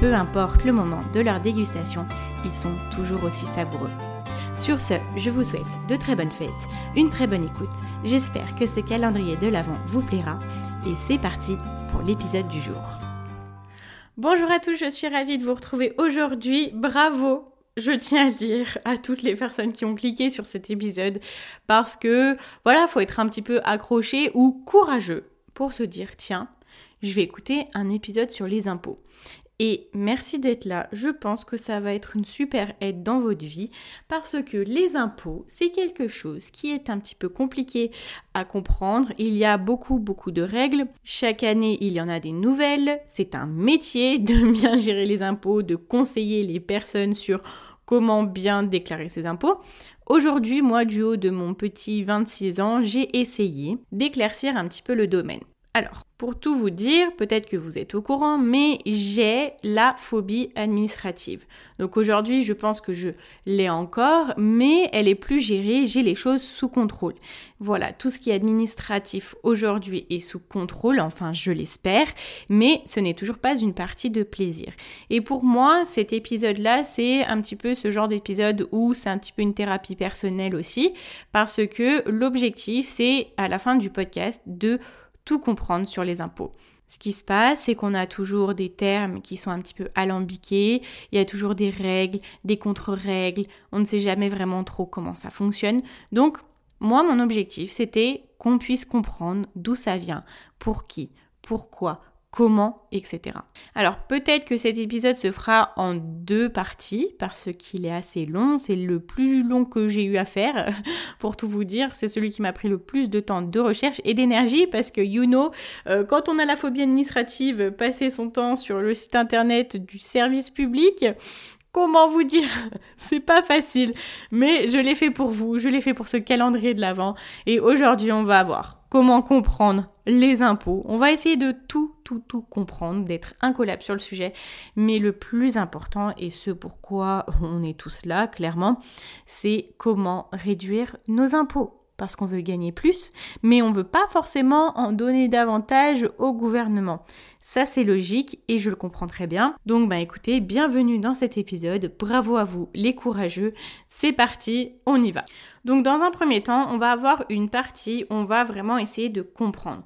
Peu importe le moment de leur dégustation, ils sont toujours aussi savoureux. Sur ce, je vous souhaite de très bonnes fêtes, une très bonne écoute. J'espère que ce calendrier de l'Avent vous plaira. Et c'est parti pour l'épisode du jour. Bonjour à tous, je suis ravie de vous retrouver aujourd'hui. Bravo je tiens à dire à toutes les personnes qui ont cliqué sur cet épisode parce que voilà, faut être un petit peu accroché ou courageux pour se dire tiens, je vais écouter un épisode sur les impôts. Et merci d'être là. Je pense que ça va être une super aide dans votre vie parce que les impôts, c'est quelque chose qui est un petit peu compliqué à comprendre. Il y a beaucoup, beaucoup de règles. Chaque année, il y en a des nouvelles. C'est un métier de bien gérer les impôts, de conseiller les personnes sur comment bien déclarer ses impôts. Aujourd'hui, moi, du haut de mon petit 26 ans, j'ai essayé d'éclaircir un petit peu le domaine. Alors, pour tout vous dire, peut-être que vous êtes au courant, mais j'ai la phobie administrative. Donc aujourd'hui, je pense que je l'ai encore, mais elle est plus gérée, j'ai les choses sous contrôle. Voilà, tout ce qui est administratif aujourd'hui est sous contrôle, enfin je l'espère, mais ce n'est toujours pas une partie de plaisir. Et pour moi, cet épisode-là, c'est un petit peu ce genre d'épisode où c'est un petit peu une thérapie personnelle aussi, parce que l'objectif, c'est à la fin du podcast de tout comprendre sur les impôts. Ce qui se passe, c'est qu'on a toujours des termes qui sont un petit peu alambiqués, il y a toujours des règles, des contre-règles, on ne sait jamais vraiment trop comment ça fonctionne. Donc, moi, mon objectif, c'était qu'on puisse comprendre d'où ça vient, pour qui, pourquoi, comment, etc. Alors peut-être que cet épisode se fera en deux parties parce qu'il est assez long, c'est le plus long que j'ai eu à faire. Pour tout vous dire, c'est celui qui m'a pris le plus de temps de recherche et d'énergie parce que you know, euh, quand on a la phobie administrative, passer son temps sur le site internet du service public, comment vous dire? C'est pas facile, mais je l'ai fait pour vous, je l'ai fait pour ce calendrier de l'Avent et aujourd'hui on va voir comment comprendre les impôts. On va essayer de tout, tout, tout comprendre, d'être incollable sur le sujet, mais le plus important et ce pourquoi on est tous là, clairement, c'est comment réduire nos impôts parce qu'on veut gagner plus, mais on ne veut pas forcément en donner davantage au gouvernement. Ça c'est logique et je le comprends très bien. Donc bah écoutez, bienvenue dans cet épisode, bravo à vous les courageux, c'est parti, on y va. Donc dans un premier temps, on va avoir une partie, on va vraiment essayer de comprendre.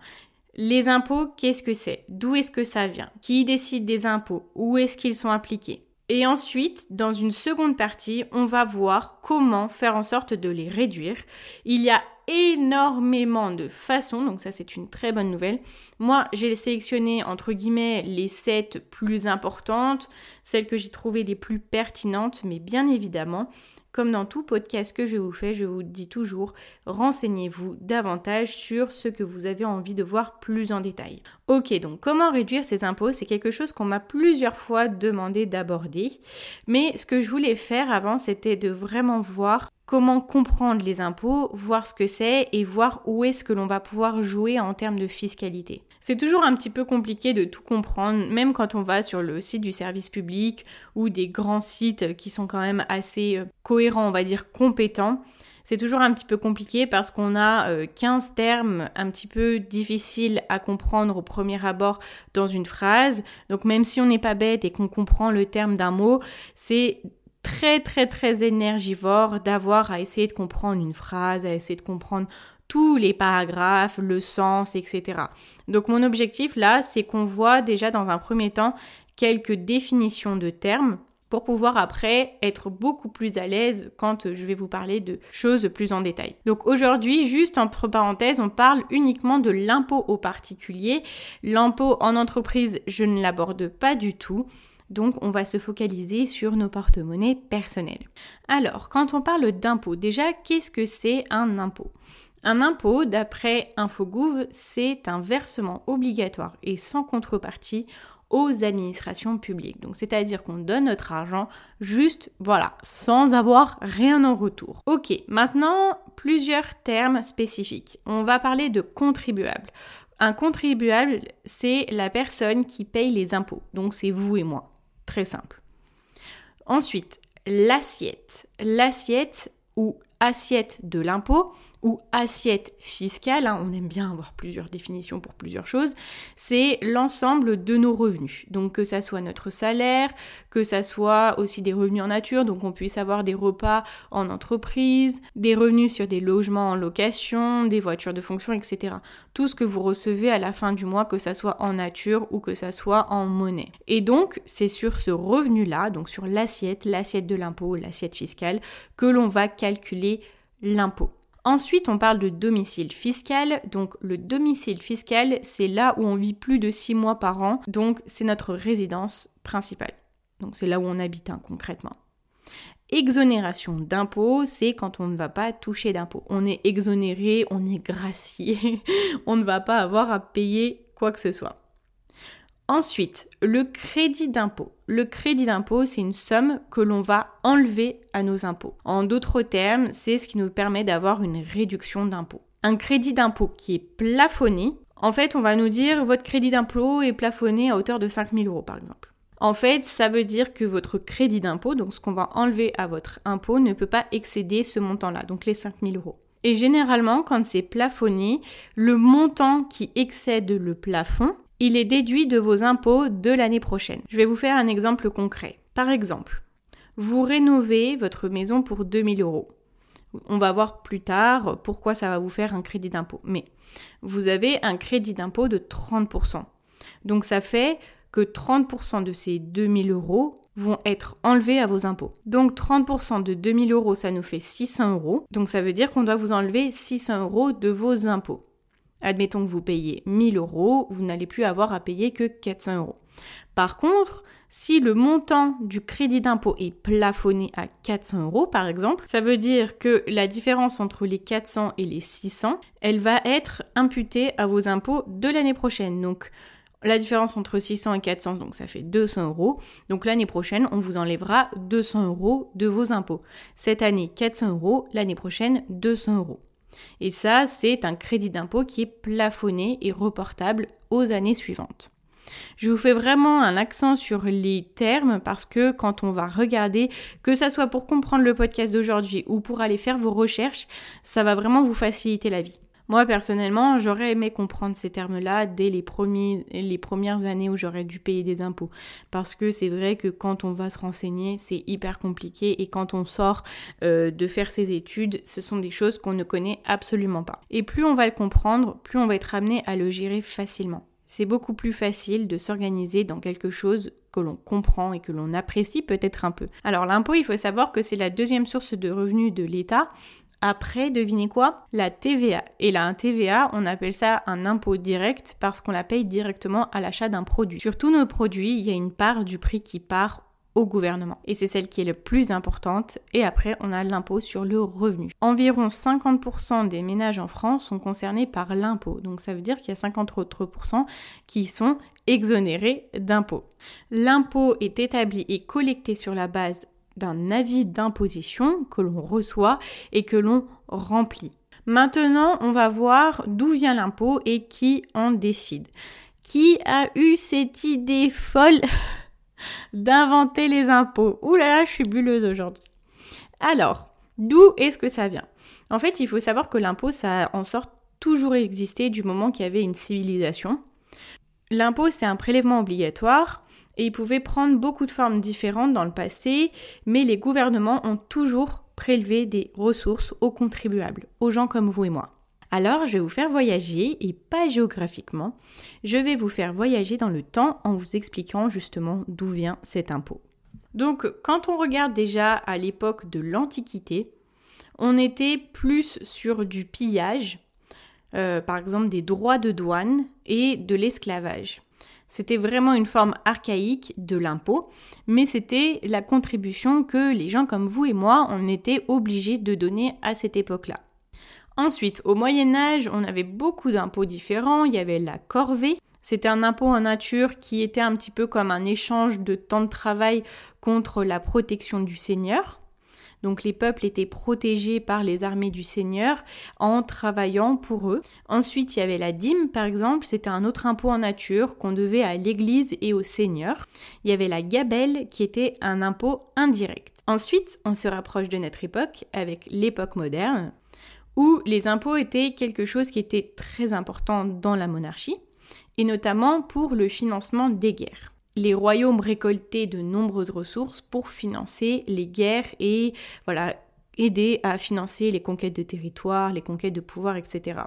Les impôts, qu'est-ce que c'est? D'où est-ce que ça vient? Qui décide des impôts? Où est-ce qu'ils sont appliqués et ensuite, dans une seconde partie, on va voir comment faire en sorte de les réduire. Il y a énormément de façons, donc ça c'est une très bonne nouvelle. Moi, j'ai sélectionné entre guillemets les sept plus importantes, celles que j'ai trouvées les plus pertinentes, mais bien évidemment, comme dans tout podcast que je vous fais, je vous dis toujours, renseignez-vous davantage sur ce que vous avez envie de voir plus en détail. Ok, donc comment réduire ces impôts? C'est quelque chose qu'on m'a plusieurs fois demandé d'aborder. Mais ce que je voulais faire avant, c'était de vraiment voir comment comprendre les impôts, voir ce que c'est et voir où est-ce que l'on va pouvoir jouer en termes de fiscalité. C'est toujours un petit peu compliqué de tout comprendre, même quand on va sur le site du service public ou des grands sites qui sont quand même assez euh, cohérents, on va dire compétents. C'est toujours un petit peu compliqué parce qu'on a 15 euh, termes un petit peu difficiles à comprendre au premier abord dans une phrase. Donc même si on n'est pas bête et qu'on comprend le terme d'un mot, c'est très très très énergivore d'avoir à essayer de comprendre une phrase, à essayer de comprendre tous les paragraphes, le sens, etc. Donc mon objectif là, c'est qu'on voit déjà dans un premier temps quelques définitions de termes pour pouvoir après être beaucoup plus à l'aise quand je vais vous parler de choses plus en détail. Donc aujourd'hui, juste entre parenthèses, on parle uniquement de l'impôt aux particuliers. L'impôt en entreprise, je ne l'aborde pas du tout. Donc on va se focaliser sur nos porte-monnaies personnels. Alors, quand on parle d'impôt, déjà, qu'est-ce que c'est un impôt? Un impôt, d'après InfoGouv, c'est un versement obligatoire et sans contrepartie aux administrations publiques. Donc c'est-à-dire qu'on donne notre argent juste, voilà, sans avoir rien en retour. Ok, maintenant plusieurs termes spécifiques. On va parler de contribuable. Un contribuable, c'est la personne qui paye les impôts. Donc c'est vous et moi. Très simple. Ensuite, l'assiette. L'assiette ou assiette de l'impôt, ou assiette fiscale, hein, on aime bien avoir plusieurs définitions pour plusieurs choses, c'est l'ensemble de nos revenus. Donc que ça soit notre salaire, que ça soit aussi des revenus en nature, donc on puisse avoir des repas en entreprise, des revenus sur des logements en location, des voitures de fonction, etc. Tout ce que vous recevez à la fin du mois, que ça soit en nature ou que ça soit en monnaie. Et donc c'est sur ce revenu-là, donc sur l'assiette, l'assiette de l'impôt, l'assiette fiscale, que l'on va calculer l'impôt. Ensuite, on parle de domicile fiscal. Donc le domicile fiscal, c'est là où on vit plus de 6 mois par an. Donc c'est notre résidence principale. Donc c'est là où on habite hein, concrètement. Exonération d'impôts, c'est quand on ne va pas toucher d'impôts. On est exonéré, on est gracié, on ne va pas avoir à payer quoi que ce soit. Ensuite, le crédit d'impôt. Le crédit d'impôt, c'est une somme que l'on va enlever à nos impôts. En d'autres termes, c'est ce qui nous permet d'avoir une réduction d'impôt. Un crédit d'impôt qui est plafonné, en fait, on va nous dire votre crédit d'impôt est plafonné à hauteur de 5000 euros, par exemple. En fait, ça veut dire que votre crédit d'impôt, donc ce qu'on va enlever à votre impôt, ne peut pas excéder ce montant-là, donc les 5000 euros. Et généralement, quand c'est plafonné, le montant qui excède le plafond il est déduit de vos impôts de l'année prochaine. Je vais vous faire un exemple concret. Par exemple, vous rénovez votre maison pour 2000 euros. On va voir plus tard pourquoi ça va vous faire un crédit d'impôt. Mais vous avez un crédit d'impôt de 30%. Donc ça fait que 30% de ces 2000 euros vont être enlevés à vos impôts. Donc 30% de 2000 euros, ça nous fait 600 euros. Donc ça veut dire qu'on doit vous enlever 600 euros de vos impôts. Admettons que vous payez 1000 euros, vous n'allez plus avoir à payer que 400 euros. Par contre, si le montant du crédit d'impôt est plafonné à 400 euros, par exemple, ça veut dire que la différence entre les 400 et les 600, elle va être imputée à vos impôts de l'année prochaine. Donc, la différence entre 600 et 400, donc ça fait 200 euros. Donc l'année prochaine, on vous enlèvera 200 euros de vos impôts. Cette année, 400 euros. L'année prochaine, 200 euros. Et ça, c'est un crédit d'impôt qui est plafonné et reportable aux années suivantes. Je vous fais vraiment un accent sur les termes parce que quand on va regarder, que ça soit pour comprendre le podcast d'aujourd'hui ou pour aller faire vos recherches, ça va vraiment vous faciliter la vie. Moi, personnellement, j'aurais aimé comprendre ces termes-là dès les, premières années où j'aurais dû payer des impôts. Parce que c'est vrai que quand on va se renseigner, c'est hyper compliqué et quand on sort euh, de faire ses études, ce sont des choses qu'on ne connaît absolument pas. Et plus on va le comprendre, plus on va être amené à le gérer facilement. C'est beaucoup plus facile de s'organiser dans quelque chose que l'on comprend et que l'on apprécie peut-être un peu. Alors l'impôt, il faut savoir que c'est la deuxième source de revenus de l'État après, devinez quoi? La TVA. Et là, un TVA, on appelle ça un impôt direct parce qu'on la paye directement à l'achat d'un produit. Sur tous nos produits, il y a une part du prix qui part au gouvernement. Et c'est celle qui est la plus importante. Et après, on a l'impôt sur le revenu. Environ 50% des ménages en France sont concernés par l'impôt. Donc ça veut dire qu'il y a 50 autres qui sont exonérés d'impôt. L'impôt est établi et collecté sur la base d'un avis d'imposition que l'on reçoit et que l'on remplit. Maintenant, on va voir d'où vient l'impôt et qui en décide. Qui a eu cette idée folle d'inventer les impôts? Ouh là là, je suis bulleuse aujourd'hui. Alors, d'où est-ce que ça vient? En fait, il faut savoir que l'impôt, ça en sorte toujours existé du moment qu'il y avait une civilisation. L'impôt, c'est un prélèvement obligatoire et il pouvait prendre beaucoup de formes différentes dans le passé, mais les gouvernements ont toujours prélevé des ressources aux contribuables, aux gens comme vous et moi. Alors, je vais vous faire voyager, et pas géographiquement, je vais vous faire voyager dans le temps en vous expliquant justement d'où vient cet impôt. Donc, quand on regarde déjà à l'époque de l'Antiquité, on était plus sur du pillage, euh, par exemple des droits de douane et de l'esclavage. C'était vraiment une forme archaïque de l'impôt, mais c'était la contribution que les gens comme vous et moi, on était obligés de donner à cette époque-là. Ensuite, au Moyen Âge, on avait beaucoup d'impôts différents. Il y avait la corvée. C'était un impôt en nature qui était un petit peu comme un échange de temps de travail contre la protection du seigneur. Donc les peuples étaient protégés par les armées du Seigneur en travaillant pour eux. Ensuite, il y avait la dîme, par exemple, c'était un autre impôt en nature qu'on devait à l'Église et au Seigneur. Il y avait la gabelle qui était un impôt indirect. Ensuite, on se rapproche de notre époque avec l'époque moderne où les impôts étaient quelque chose qui était très important dans la monarchie, et notamment pour le financement des guerres les royaumes récoltaient de nombreuses ressources pour financer les guerres et voilà, aider à financer les conquêtes de territoire, les conquêtes de pouvoir, etc.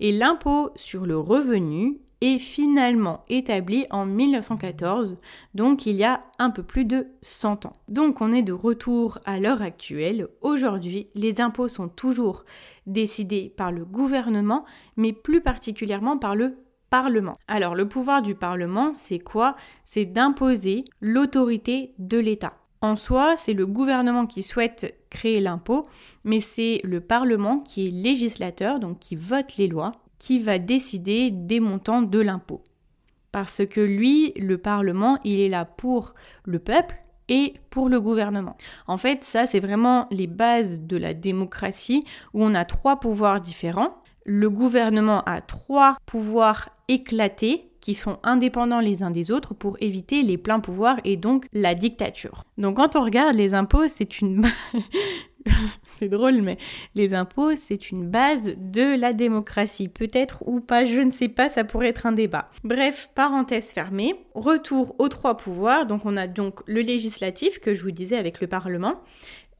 Et l'impôt sur le revenu est finalement établi en 1914, donc il y a un peu plus de 100 ans. Donc on est de retour à l'heure actuelle. Aujourd'hui, les impôts sont toujours décidés par le gouvernement, mais plus particulièrement par le Parlement. Alors le pouvoir du Parlement, c'est quoi? C'est d'imposer l'autorité de l'État. En soi, c'est le gouvernement qui souhaite créer l'impôt, mais c'est le Parlement qui est législateur, donc qui vote les lois, qui va décider des montants de l'impôt. Parce que lui, le Parlement, il est là pour le peuple et pour le gouvernement. En fait, ça, c'est vraiment les bases de la démocratie où on a trois pouvoirs différents le gouvernement a trois pouvoirs éclatés qui sont indépendants les uns des autres pour éviter les pleins pouvoirs et donc la dictature. Donc quand on regarde les impôts, c'est une c'est drôle mais les impôts, c'est une base de la démocratie, peut-être ou pas, je ne sais pas, ça pourrait être un débat. Bref, parenthèse fermée, retour aux trois pouvoirs. Donc on a donc le législatif que je vous disais avec le parlement,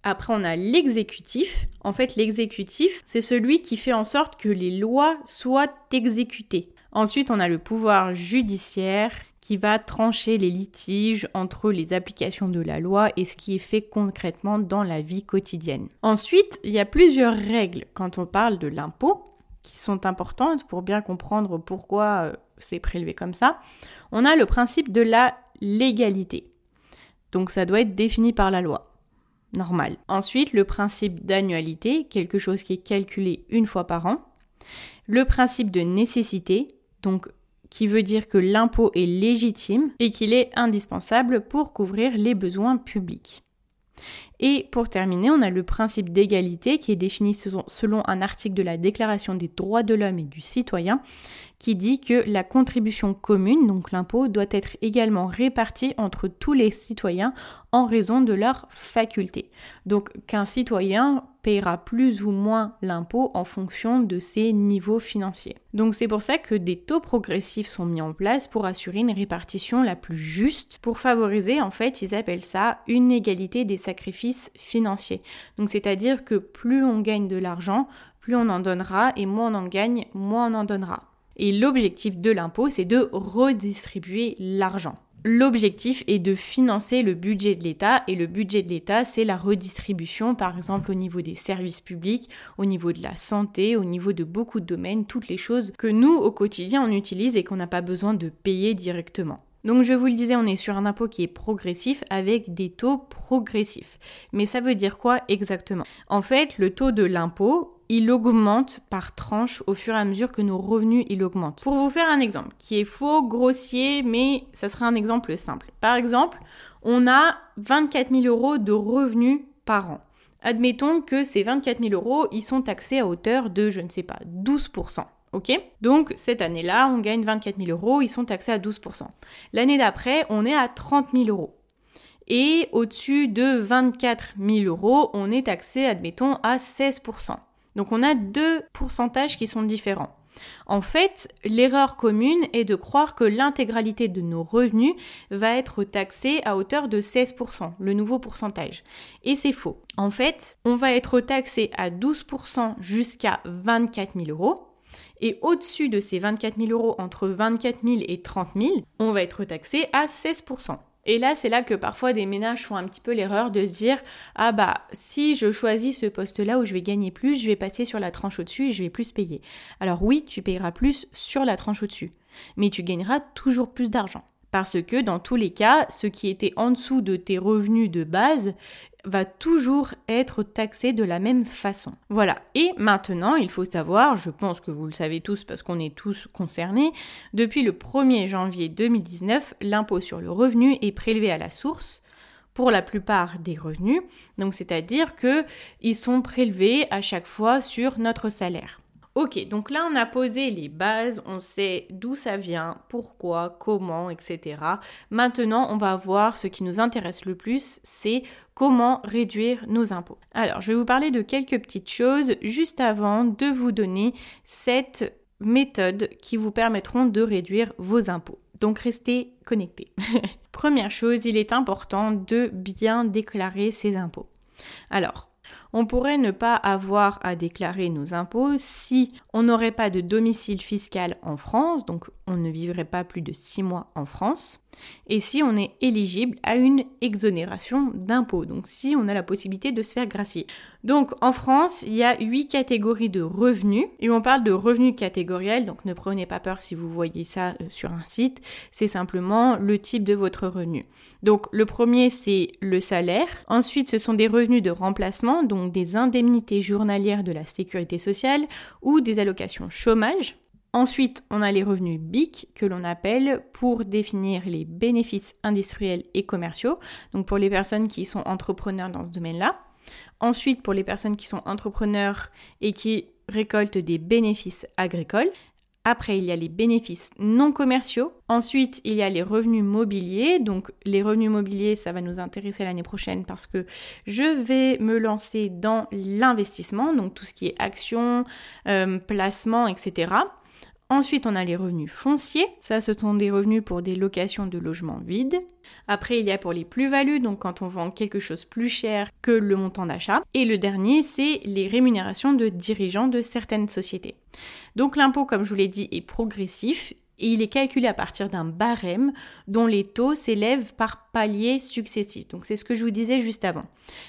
après, on a l'exécutif. En fait, l'exécutif, c'est celui qui fait en sorte que les lois soient exécutées. Ensuite, on a le pouvoir judiciaire qui va trancher les litiges entre les applications de la loi et ce qui est fait concrètement dans la vie quotidienne. Ensuite, il y a plusieurs règles quand on parle de l'impôt qui sont importantes pour bien comprendre pourquoi euh, c'est prélevé comme ça. On a le principe de la légalité. Donc ça doit être défini par la loi normal. Ensuite, le principe d'annualité, quelque chose qui est calculé une fois par an. Le principe de nécessité, donc qui veut dire que l'impôt est légitime et qu'il est indispensable pour couvrir les besoins publics. Et pour terminer, on a le principe d'égalité qui est défini selon un article de la Déclaration des droits de l'homme et du citoyen qui dit que la contribution commune, donc l'impôt, doit être également répartie entre tous les citoyens en raison de leurs facultés. Donc qu'un citoyen payera plus ou moins l'impôt en fonction de ses niveaux financiers. Donc c'est pour ça que des taux progressifs sont mis en place pour assurer une répartition la plus juste, pour favoriser en fait, ils appellent ça une égalité des sacrifices financiers. Donc c'est-à-dire que plus on gagne de l'argent, plus on en donnera et moins on en gagne, moins on en donnera. Et l'objectif de l'impôt, c'est de redistribuer l'argent. L'objectif est de financer le budget de l'État et le budget de l'État, c'est la redistribution, par exemple au niveau des services publics, au niveau de la santé, au niveau de beaucoup de domaines, toutes les choses que nous, au quotidien, on utilise et qu'on n'a pas besoin de payer directement. Donc je vous le disais, on est sur un impôt qui est progressif avec des taux progressifs. Mais ça veut dire quoi exactement? En fait, le taux de l'impôt, il augmente par tranche au fur et à mesure que nos revenus il augmentent. Pour vous faire un exemple qui est faux, grossier, mais ça sera un exemple simple. Par exemple, on a 24 000 euros de revenus par an. Admettons que ces 24 000 euros, ils sont taxés à hauteur de, je ne sais pas, 12%. Ok? Donc cette année-là, on gagne 24 000 euros, ils sont taxés à 12%. L'année d'après, on est à 30 000 euros. Et au-dessus de 24 000 euros, on est taxé, admettons, à 16%. Donc on a deux pourcentages qui sont différents. En fait, l'erreur commune est de croire que l'intégralité de nos revenus va être taxée à hauteur de 16%, le nouveau pourcentage. Et c'est faux. En fait, on va être taxé à 12% jusqu'à 24 000 euros. Et au-dessus de ces 24 000 euros, entre 24 000 et 30 000, on va être taxé à 16%. Et là, c'est là que parfois des ménages font un petit peu l'erreur de se dire ah bah si je choisis ce poste-là où je vais gagner plus, je vais passer sur la tranche au-dessus et je vais plus payer. Alors oui, tu payeras plus sur la tranche au-dessus, mais tu gagneras toujours plus d'argent. Parce que dans tous les cas, ce qui était en dessous de tes revenus de base va toujours être taxé de la même façon. Voilà. Et maintenant, il faut savoir, je pense que vous le savez tous parce qu'on est tous concernés, depuis le 1er janvier 2019, l'impôt sur le revenu est prélevé à la source pour la plupart des revenus. Donc c'est-à-dire que ils sont prélevés à chaque fois sur notre salaire. Ok, donc là on a posé les bases, on sait d'où ça vient, pourquoi, comment, etc. Maintenant on va voir ce qui nous intéresse le plus, c'est comment réduire nos impôts. Alors je vais vous parler de quelques petites choses juste avant de vous donner cette méthode qui vous permettront de réduire vos impôts. Donc restez connectés. Première chose, il est important de bien déclarer ses impôts. Alors, on pourrait ne pas avoir à déclarer nos impôts si on n'aurait pas de domicile fiscal en France, donc on ne vivrait pas plus de 6 mois en France, et si on est éligible à une exonération d'impôts, donc si on a la possibilité de se faire gracier. Donc en France, il y a 8 catégories de revenus, et on parle de revenus catégoriels, donc ne prenez pas peur si vous voyez ça euh, sur un site, c'est simplement le type de votre revenu. Donc le premier c'est le salaire, ensuite ce sont des revenus de remplacement, donc des indemnités journalières de la sécurité sociale ou des allocations chômage. Ensuite, on a les revenus BIC que l'on appelle pour définir les bénéfices industriels et commerciaux, donc pour les personnes qui sont entrepreneurs dans ce domaine-là. Ensuite, pour les personnes qui sont entrepreneurs et qui récoltent des bénéfices agricoles. Après, il y a les bénéfices non commerciaux. Ensuite, il y a les revenus mobiliers. Donc, les revenus mobiliers, ça va nous intéresser l'année prochaine parce que je vais me lancer dans l'investissement, donc tout ce qui est actions, euh, placement, etc. Ensuite, on a les revenus fonciers. Ça, ce sont des revenus pour des locations de logements vides. Après, il y a pour les plus-values, donc quand on vend quelque chose plus cher que le montant d'achat. Et le dernier, c'est les rémunérations de dirigeants de certaines sociétés. Donc l'impôt, comme je vous l'ai dit, est progressif et il est calculé à partir d'un barème dont les taux s'élèvent par paliers successifs. Donc c'est ce que je vous disais juste avant.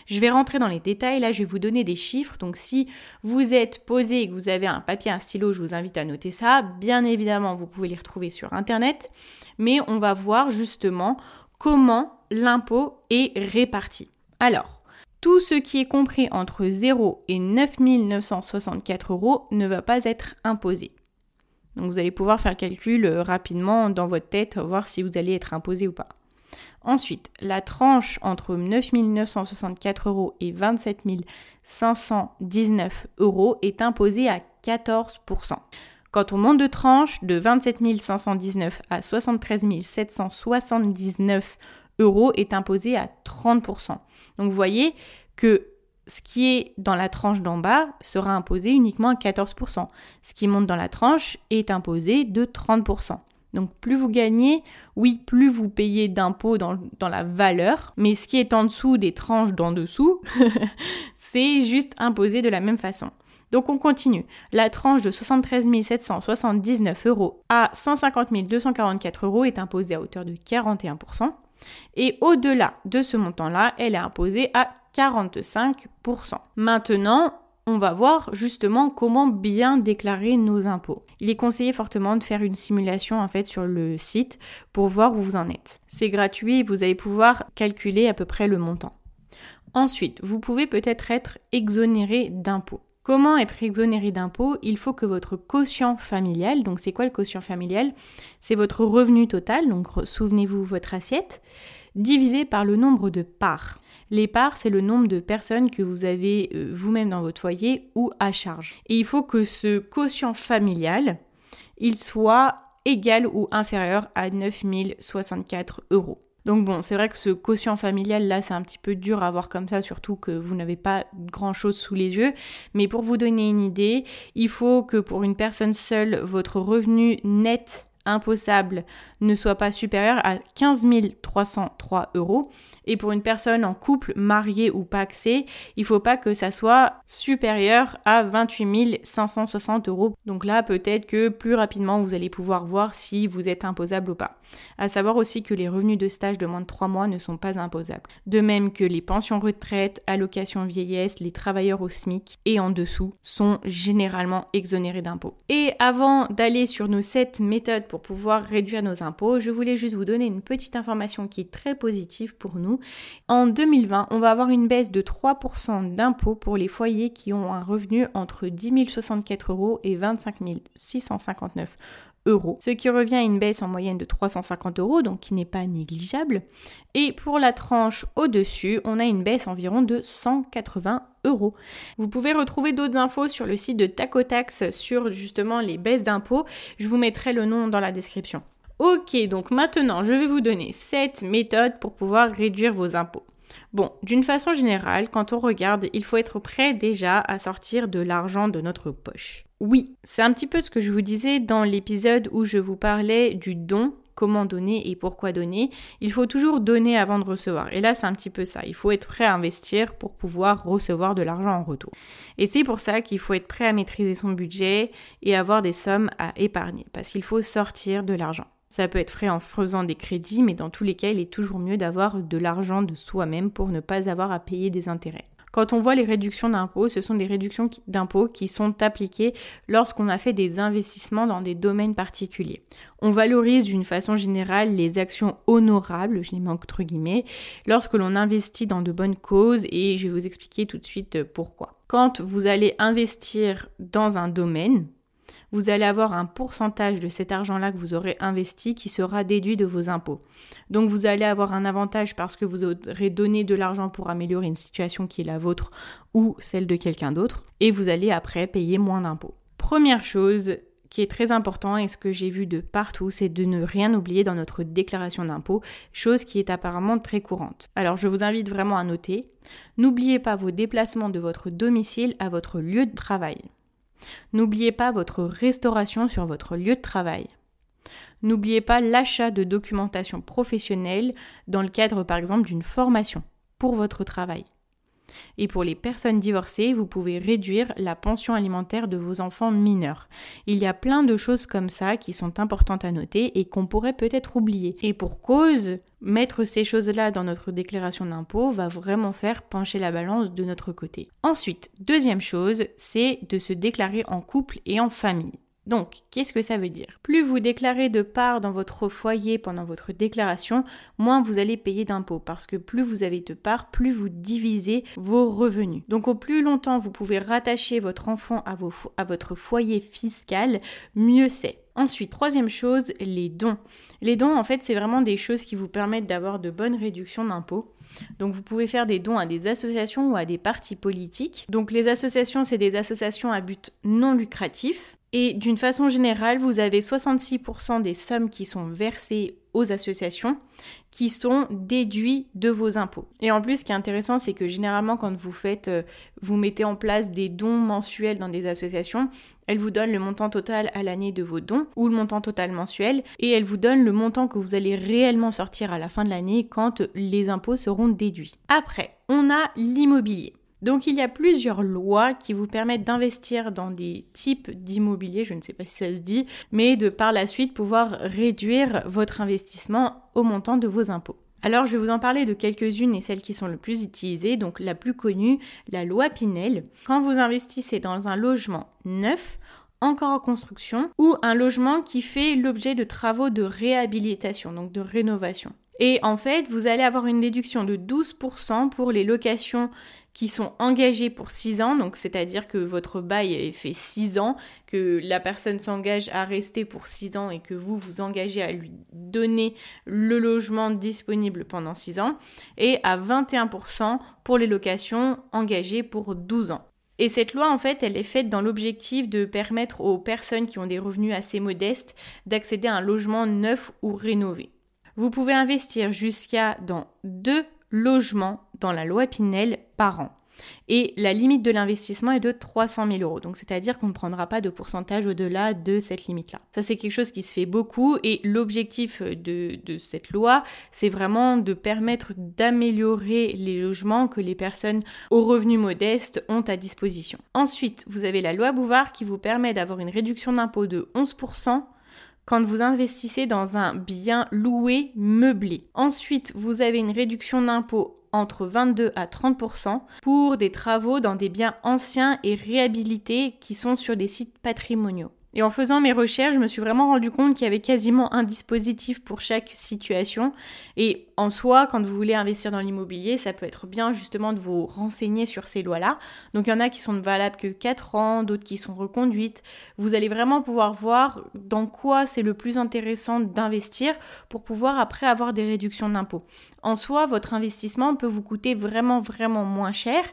Je vais rentrer dans les détails, là je vais vous donner des chiffres. Donc si vous êtes posé et que vous avez un papier, un stylo, je vous invite à noter ça. Bien évidemment, vous pouvez les retrouver sur Internet, mais on va voir justement comment l'impôt est réparti. Alors, tout ce qui est compris entre 0 et 9 964 euros ne va pas être imposé. Donc vous allez pouvoir faire le calcul euh, rapidement dans votre tête, voir si vous allez être imposé ou pas. Ensuite, la tranche entre 9 964 euros et 27 519 euros est imposée à 14%. Quand on monte de tranche de 27 519 à 73 779 euros est imposé à 30%. Donc vous voyez que ce qui est dans la tranche d'en bas sera imposé uniquement à 14%. Ce qui monte dans la tranche est imposé de 30%. Donc plus vous gagnez, oui, plus vous payez d'impôts dans, la valeur, mais ce qui est en dessous des tranches d'en dessous, c'est juste imposé de la même façon. Donc on continue. La tranche de 73 779 euros à 150 244 euros est imposée à hauteur de 41%. Et au-delà de ce montant-là, elle est imposée à 45%. Maintenant, on va voir justement comment bien déclarer nos impôts. Il est conseillé fortement de faire une simulation en fait sur le site pour voir où vous en êtes. C'est gratuit, vous allez pouvoir calculer à peu près le montant. Ensuite, vous pouvez peut-être être exonéré d'impôts. Comment être exonéré d'impôts Il faut que votre quotient familial, donc c'est quoi le quotient familial? C'est votre revenu total, donc souvenez-vous votre assiette, divisé par le nombre de parts. Les parts, c'est le nombre de personnes que vous avez euh, vous-même dans votre foyer ou à charge. Et il faut que ce quotient familial, il soit égal ou inférieur à 9064 euros. Donc bon, c'est vrai que ce quotient familial là, c'est un petit peu dur à voir comme ça, surtout que vous n'avez pas grand-chose sous les yeux. Mais pour vous donner une idée, il faut que pour une personne seule, votre revenu net imposable ne soit pas supérieur à 15 303 euros. Et pour une personne en couple, mariée ou paxée, il faut pas que ça soit supérieur à 28 560 euros. Donc là, peut-être que plus rapidement, vous allez pouvoir voir si vous êtes imposable ou pas. À savoir aussi que les revenus de stage de moins de 3 mois ne sont pas imposables. De même que les pensions retraite, allocations vieillesse, les travailleurs au SMIC et en dessous sont généralement exonérés d'impôts. Et avant d'aller sur nos 7 méthodes pour pouvoir réduire nos impôts, je voulais juste vous donner une petite information qui est très positive pour nous. En 2020, on va avoir une baisse de 3% d'impôts pour les foyers qui ont un revenu entre 10 064 euros et 25 659 ce qui revient à une baisse en moyenne de 350 euros, donc qui n'est pas négligeable. Et pour la tranche au-dessus, on a une baisse environ de 180 euros. Vous pouvez retrouver d'autres infos sur le site de Tacotax sur justement les baisses d'impôts. Je vous mettrai le nom dans la description. Ok, donc maintenant, je vais vous donner 7 méthodes pour pouvoir réduire vos impôts. Bon, d'une façon générale, quand on regarde, il faut être prêt déjà à sortir de l'argent de notre poche. Oui, c'est un petit peu ce que je vous disais dans l'épisode où je vous parlais du don, comment donner et pourquoi donner. Il faut toujours donner avant de recevoir. Et là, c'est un petit peu ça. Il faut être prêt à investir pour pouvoir recevoir de l'argent en retour. Et c'est pour ça qu'il faut être prêt à maîtriser son budget et avoir des sommes à épargner, parce qu'il faut sortir de l'argent. Ça peut être fait en faisant des crédits, mais dans tous les cas, il est toujours mieux d'avoir de l'argent de soi-même pour ne pas avoir à payer des intérêts. Quand on voit les réductions d'impôts, ce sont des réductions d'impôts qui sont appliquées lorsqu'on a fait des investissements dans des domaines particuliers. On valorise d'une façon générale les actions honorables, je les mets entre guillemets, lorsque l'on investit dans de bonnes causes et je vais vous expliquer tout de suite pourquoi. Quand vous allez investir dans un domaine, vous allez avoir un pourcentage de cet argent-là que vous aurez investi qui sera déduit de vos impôts. Donc vous allez avoir un avantage parce que vous aurez donné de l'argent pour améliorer une situation qui est la vôtre ou celle de quelqu'un d'autre et vous allez après payer moins d'impôts. Première chose, qui est très important et ce que j'ai vu de partout, c'est de ne rien oublier dans notre déclaration d'impôt, chose qui est apparemment très courante. Alors je vous invite vraiment à noter, n'oubliez pas vos déplacements de votre domicile à votre lieu de travail. N'oubliez pas votre restauration sur votre lieu de travail. N'oubliez pas l'achat de documentation professionnelle dans le cadre par exemple d'une formation pour votre travail. Et pour les personnes divorcées, vous pouvez réduire la pension alimentaire de vos enfants mineurs. Il y a plein de choses comme ça qui sont importantes à noter et qu'on pourrait peut-être oublier. Et pour cause, mettre ces choses-là dans notre déclaration d'impôt va vraiment faire pencher la balance de notre côté. Ensuite, deuxième chose, c'est de se déclarer en couple et en famille. Donc, qu'est-ce que ça veut dire? Plus vous déclarez de parts dans votre foyer pendant votre déclaration, moins vous allez payer d'impôts parce que plus vous avez de parts, plus vous divisez vos revenus. Donc, au plus longtemps vous pouvez rattacher votre enfant à, à votre foyer fiscal, mieux c'est. Ensuite, troisième chose, les dons. Les dons, en fait, c'est vraiment des choses qui vous permettent d'avoir de bonnes réductions d'impôts. Donc vous pouvez faire des dons à des associations ou à des partis politiques. Donc les associations, c'est des associations à but non lucratif. Et d'une façon générale, vous avez 66% des sommes qui sont versées associations qui sont déduits de vos impôts. Et en plus, ce qui est intéressant, c'est que généralement, quand vous faites, euh, vous mettez en place des dons mensuels dans des associations, elles vous donnent le montant total à l'année de vos dons ou le montant total mensuel et elles vous donnent le montant que vous allez réellement sortir à la fin de l'année quand les impôts seront déduits. Après, on a l'immobilier. Donc il y a plusieurs lois qui vous permettent d'investir dans des types d'immobilier, je ne sais pas si ça se dit, mais de par la suite pouvoir réduire votre investissement au montant de vos impôts. Alors je vais vous en parler de quelques-unes et celles qui sont le plus utilisées. Donc la plus connue, la loi Pinel. Quand vous investissez dans un logement neuf, encore en construction, ou un logement qui fait l'objet de travaux de réhabilitation, donc de rénovation. Et en fait, vous allez avoir une déduction de 12% pour les locations qui sont engagés pour 6 ans, donc c'est-à-dire que votre bail fait 6 ans, que la personne s'engage à rester pour 6 ans et que vous vous engagez à lui donner le logement disponible pendant 6 ans, et à 21% pour les locations engagées pour 12 ans. Et cette loi, en fait, elle est faite dans l'objectif de permettre aux personnes qui ont des revenus assez modestes d'accéder à un logement neuf ou rénové. Vous pouvez investir jusqu'à dans deux logements dans la loi Pinel par an. Et la limite de l'investissement est de 300 000 euros. Donc, c'est-à-dire qu'on ne prendra pas de pourcentage au-delà de cette limite-là. Ça, c'est quelque chose qui se fait beaucoup. Et l'objectif de, de cette loi, c'est vraiment de permettre d'améliorer les logements que les personnes aux revenus modestes ont à disposition. Ensuite, vous avez la loi Bouvard qui vous permet d'avoir une réduction d'impôt de 11% quand vous investissez dans un bien loué meublé. Ensuite, vous avez une réduction d'impôt entre 22 à 30% pour des travaux dans des biens anciens et réhabilités qui sont sur des sites patrimoniaux. Et en faisant mes recherches, je me suis vraiment rendu compte qu'il y avait quasiment un dispositif pour chaque situation. Et en soi, quand vous voulez investir dans l'immobilier, ça peut être bien justement de vous renseigner sur ces lois-là. Donc il y en a qui sont valables que 4 ans, d'autres qui sont reconduites. Vous allez vraiment pouvoir voir dans quoi c'est le plus intéressant d'investir pour pouvoir après avoir des réductions d'impôts. En soi, votre investissement peut vous coûter vraiment vraiment moins cher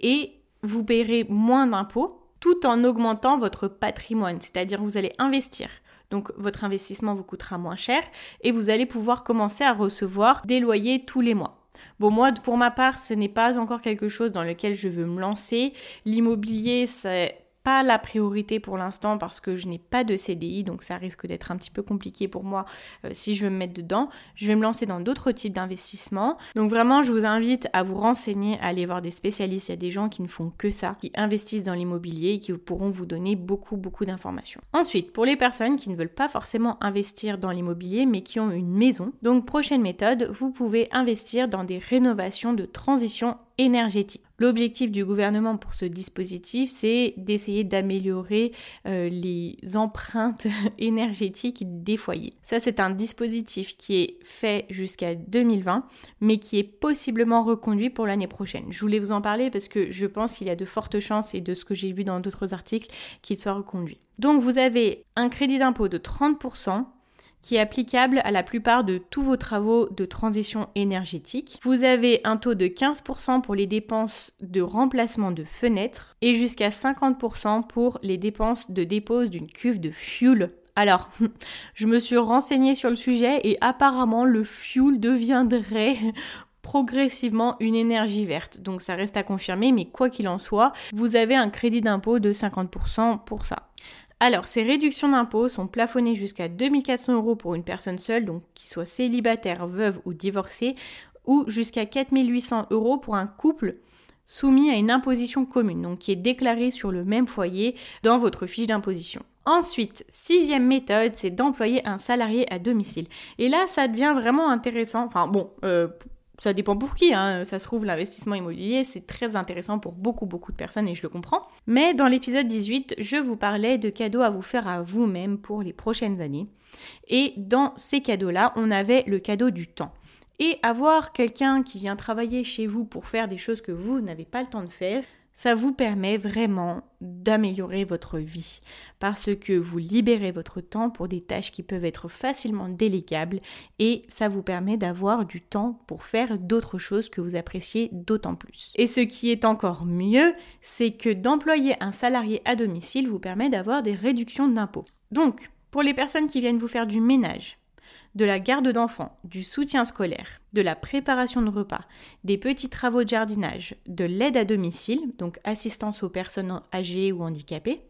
et vous paierez moins d'impôts tout en augmentant votre patrimoine, c'est-à-dire vous allez investir. Donc votre investissement vous coûtera moins cher et vous allez pouvoir commencer à recevoir des loyers tous les mois. Bon, moi, pour ma part, ce n'est pas encore quelque chose dans lequel je veux me lancer. L'immobilier, c'est pas la priorité pour l'instant parce que je n'ai pas de CDI, donc ça risque d'être un petit peu compliqué pour moi euh, si je veux me mettre dedans. Je vais me lancer dans d'autres types d'investissements. Donc vraiment, je vous invite à vous renseigner, à aller voir des spécialistes. Il y a des gens qui ne font que ça, qui investissent dans l'immobilier et qui pourront vous donner beaucoup, beaucoup d'informations. Ensuite, pour les personnes qui ne veulent pas forcément investir dans l'immobilier, mais qui ont une maison, donc prochaine méthode, vous pouvez investir dans des rénovations de transition énergétique. L'objectif du gouvernement pour ce dispositif, c'est d'essayer d'améliorer euh, les empreintes énergétiques des foyers. Ça, c'est un dispositif qui est fait jusqu'à 2020, mais qui est possiblement reconduit pour l'année prochaine. Je voulais vous en parler parce que je pense qu'il y a de fortes chances, et de ce que j'ai vu dans d'autres articles, qu'il soit reconduit. Donc, vous avez un crédit d'impôt de 30% qui est applicable à la plupart de tous vos travaux de transition énergétique. Vous avez un taux de 15% pour les dépenses de remplacement de fenêtres et jusqu'à 50% pour les dépenses de dépose d'une cuve de fuel alors, je me suis renseignée sur le sujet et apparemment le fuel deviendrait progressivement une énergie verte. Donc ça reste à confirmer, mais quoi qu'il en soit, vous avez un crédit d'impôt de 50% pour ça. Alors, ces réductions d'impôts sont plafonnées jusqu'à 2400 euros pour une personne seule, donc qui soit célibataire, veuve ou divorcée, ou jusqu'à 4800 euros pour un couple soumis à une imposition commune, donc qui est déclaré sur le même foyer dans votre fiche d'imposition. Ensuite, sixième méthode, c'est d'employer un salarié à domicile. Et là, ça devient vraiment intéressant. Enfin bon, euh, ça dépend pour qui, hein. ça se trouve l'investissement immobilier c'est très intéressant pour beaucoup beaucoup de personnes et je le comprends. Mais dans l'épisode 18, je vous parlais de cadeaux à vous faire à vous-même pour les prochaines années. Et dans ces cadeaux-là, on avait le cadeau du temps. Et avoir quelqu'un qui vient travailler chez vous pour faire des choses que vous n'avez pas le temps de faire, ça vous permet vraiment d'améliorer votre vie parce que vous libérez votre temps pour des tâches qui peuvent être facilement délégables et ça vous permet d'avoir du temps pour faire d'autres choses que vous appréciez d'autant plus. Et ce qui est encore mieux, c'est que d'employer un salarié à domicile vous permet d'avoir des réductions d'impôts. Donc, pour les personnes qui viennent vous faire du ménage, de la garde d'enfants, du soutien scolaire, de la préparation de repas, des petits travaux de jardinage, de l'aide à domicile, donc assistance aux personnes âgées ou handicapées,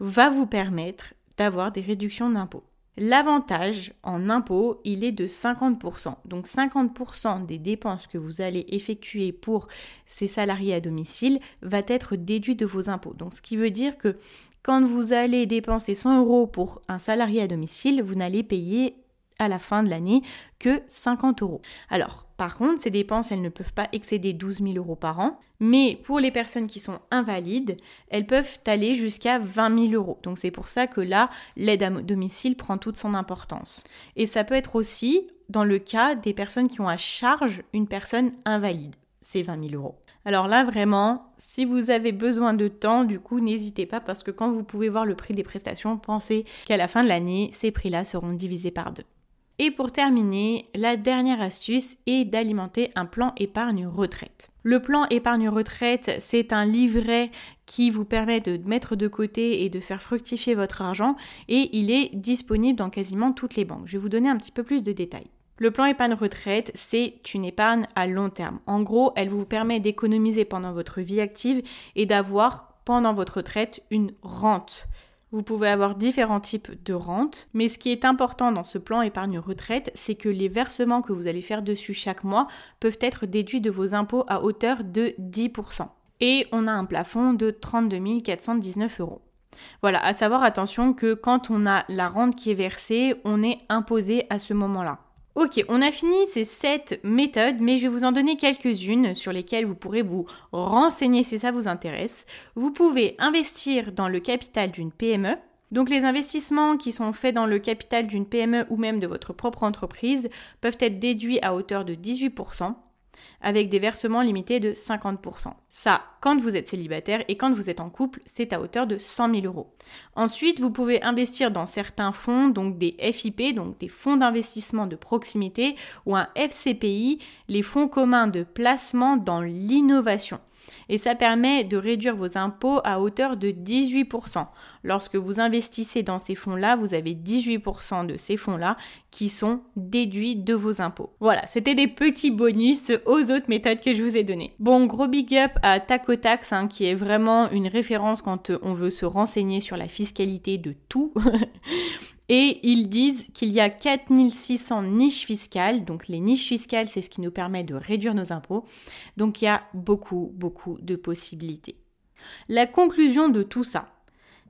va vous permettre d'avoir des réductions d'impôts. L'avantage en impôts, il est de 50%. Donc 50% des dépenses que vous allez effectuer pour ces salariés à domicile va être déduit de vos impôts. Donc ce qui veut dire que quand vous allez dépenser 100 euros pour un salarié à domicile, vous n'allez payer à la fin de l'année que 50 euros. Alors, par contre, ces dépenses, elles ne peuvent pas excéder 12 000 euros par an, mais pour les personnes qui sont invalides, elles peuvent aller jusqu'à 20 000 euros. Donc c'est pour ça que là, l'aide à domicile prend toute son importance. Et ça peut être aussi dans le cas des personnes qui ont à charge une personne invalide, c'est 20 000 euros. Alors là, vraiment, si vous avez besoin de temps, du coup, n'hésitez pas parce que quand vous pouvez voir le prix des prestations, pensez qu'à la fin de l'année, ces prix-là seront divisés par deux. Et pour terminer, la dernière astuce est d'alimenter un plan épargne retraite. Le plan épargne retraite, c'est un livret qui vous permet de mettre de côté et de faire fructifier votre argent et il est disponible dans quasiment toutes les banques. Je vais vous donner un petit peu plus de détails. Le plan épargne retraite, c'est une épargne à long terme. En gros, elle vous permet d'économiser pendant votre vie active et d'avoir pendant votre retraite une rente. Vous pouvez avoir différents types de rentes, mais ce qui est important dans ce plan épargne retraite, c'est que les versements que vous allez faire dessus chaque mois peuvent être déduits de vos impôts à hauteur de 10%. Et on a un plafond de 32 419 euros. Voilà, à savoir attention que quand on a la rente qui est versée, on est imposé à ce moment-là. Ok, on a fini ces 7 méthodes, mais je vais vous en donner quelques-unes sur lesquelles vous pourrez vous renseigner si ça vous intéresse. Vous pouvez investir dans le capital d'une PME. Donc les investissements qui sont faits dans le capital d'une PME ou même de votre propre entreprise peuvent être déduits à hauteur de 18% avec des versements limités de 50%. Ça, quand vous êtes célibataire et quand vous êtes en couple, c'est à hauteur de 100 000 euros. Ensuite, vous pouvez investir dans certains fonds, donc des FIP, donc des fonds d'investissement de proximité, ou un FCPI, les fonds communs de placement dans l'innovation et ça permet de réduire vos impôts à hauteur de 18%. Lorsque vous investissez dans ces fonds-là, vous avez 18% de ces fonds-là qui sont déduits de vos impôts. Voilà, c'était des petits bonus aux autres méthodes que je vous ai données. Bon, gros big up à Tacotax, hein, qui est vraiment une référence quand on veut se renseigner sur la fiscalité de tout. Et ils disent qu'il y a 4600 niches fiscales. Donc les niches fiscales, c'est ce qui nous permet de réduire nos impôts. Donc il y a beaucoup, beaucoup de possibilités. La conclusion de tout ça,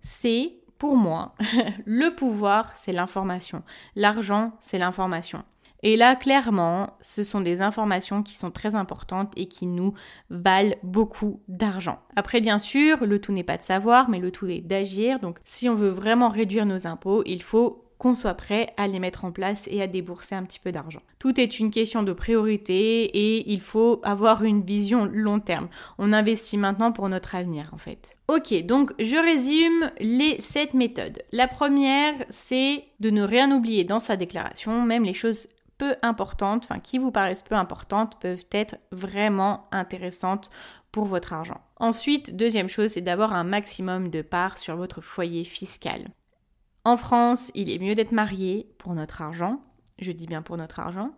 c'est pour moi, le pouvoir, c'est l'information. L'argent, c'est l'information. Et là, clairement, ce sont des informations qui sont très importantes et qui nous valent beaucoup d'argent. Après, bien sûr, le tout n'est pas de savoir, mais le tout est d'agir. Donc, si on veut vraiment réduire nos impôts, il faut qu'on soit prêt à les mettre en place et à débourser un petit peu d'argent. Tout est une question de priorité et il faut avoir une vision long terme. On investit maintenant pour notre avenir en fait. Ok, donc je résume les sept méthodes. La première, c'est de ne rien oublier dans sa déclaration, même les choses peu importantes, enfin qui vous paraissent peu importantes, peuvent être vraiment intéressantes pour votre argent. Ensuite, deuxième chose, c'est d'avoir un maximum de parts sur votre foyer fiscal. En France, il est mieux d'être marié pour notre argent, je dis bien pour notre argent,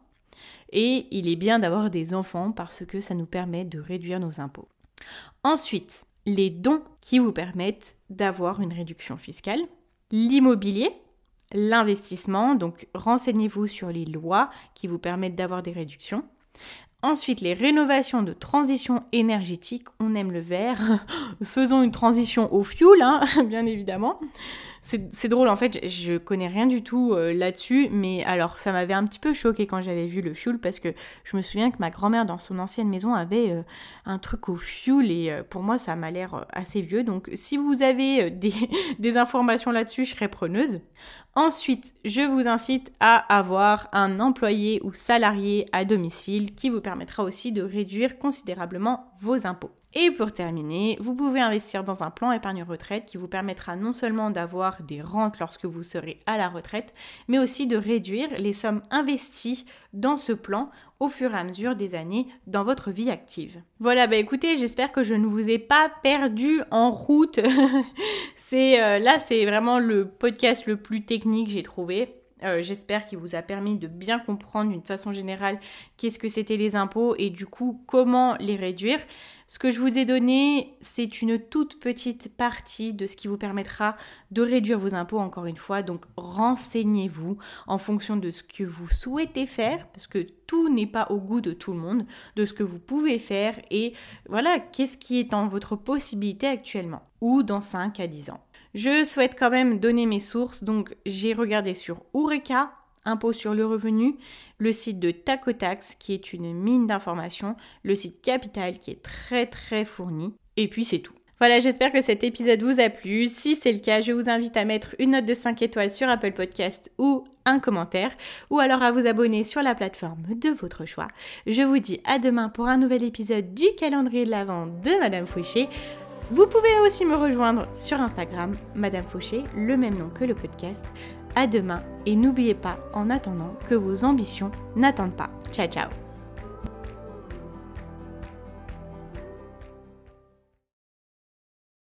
et il est bien d'avoir des enfants parce que ça nous permet de réduire nos impôts. Ensuite, les dons qui vous permettent d'avoir une réduction fiscale, l'immobilier, l'investissement, donc renseignez-vous sur les lois qui vous permettent d'avoir des réductions. Ensuite, les rénovations de transition énergétique, on aime le vert, faisons une transition au fuel, hein, bien évidemment. C'est drôle, en fait, je connais rien du tout euh, là-dessus, mais alors ça m'avait un petit peu choqué quand j'avais vu le fuel parce que je me souviens que ma grand-mère dans son ancienne maison avait euh, un truc au fuel et euh, pour moi ça m'a l'air assez vieux. Donc si vous avez des informations là-dessus, je serais preneuse. Ensuite, je vous incite à avoir un employé ou salarié à domicile qui vous permettra aussi de réduire considérablement vos impôts. Et pour terminer, vous pouvez investir dans un plan épargne retraite qui vous permettra non seulement d'avoir des rentes lorsque vous serez à la retraite, mais aussi de réduire les sommes investies dans ce plan au fur et à mesure des années dans votre vie active. Voilà, bah écoutez, j'espère que je ne vous ai pas perdu en route. c'est euh, là, c'est vraiment le podcast le plus technique j'ai trouvé. Euh, j'espère qu'il vous a permis de bien comprendre d'une façon générale qu'est-ce que c'était les impôts et du coup comment les réduire. Ce que je vous ai donné, c'est une toute petite partie de ce qui vous permettra de réduire vos impôts encore une fois. Donc renseignez-vous en fonction de ce que vous souhaitez faire, parce que tout n'est pas au goût de tout le monde, de ce que vous pouvez faire et voilà, qu'est-ce qui est en votre possibilité actuellement ou dans 5 à 10 ans. Je souhaite quand même donner mes sources, donc j'ai regardé sur Eureka, impôt sur le revenu, le site de Tacotax qui est une mine d'informations, le site Capital qui est très très fourni, et puis c'est tout. Voilà, j'espère que cet épisode vous a plu. Si c'est le cas, je vous invite à mettre une note de 5 étoiles sur Apple Podcast ou un commentaire, ou alors à vous abonner sur la plateforme de votre choix. Je vous dis à demain pour un nouvel épisode du calendrier de l'Avent de Madame Fouché. Vous pouvez aussi me rejoindre sur Instagram, Madame Fauché, le même nom que le podcast. À demain et n'oubliez pas en attendant que vos ambitions n'attendent pas. Ciao ciao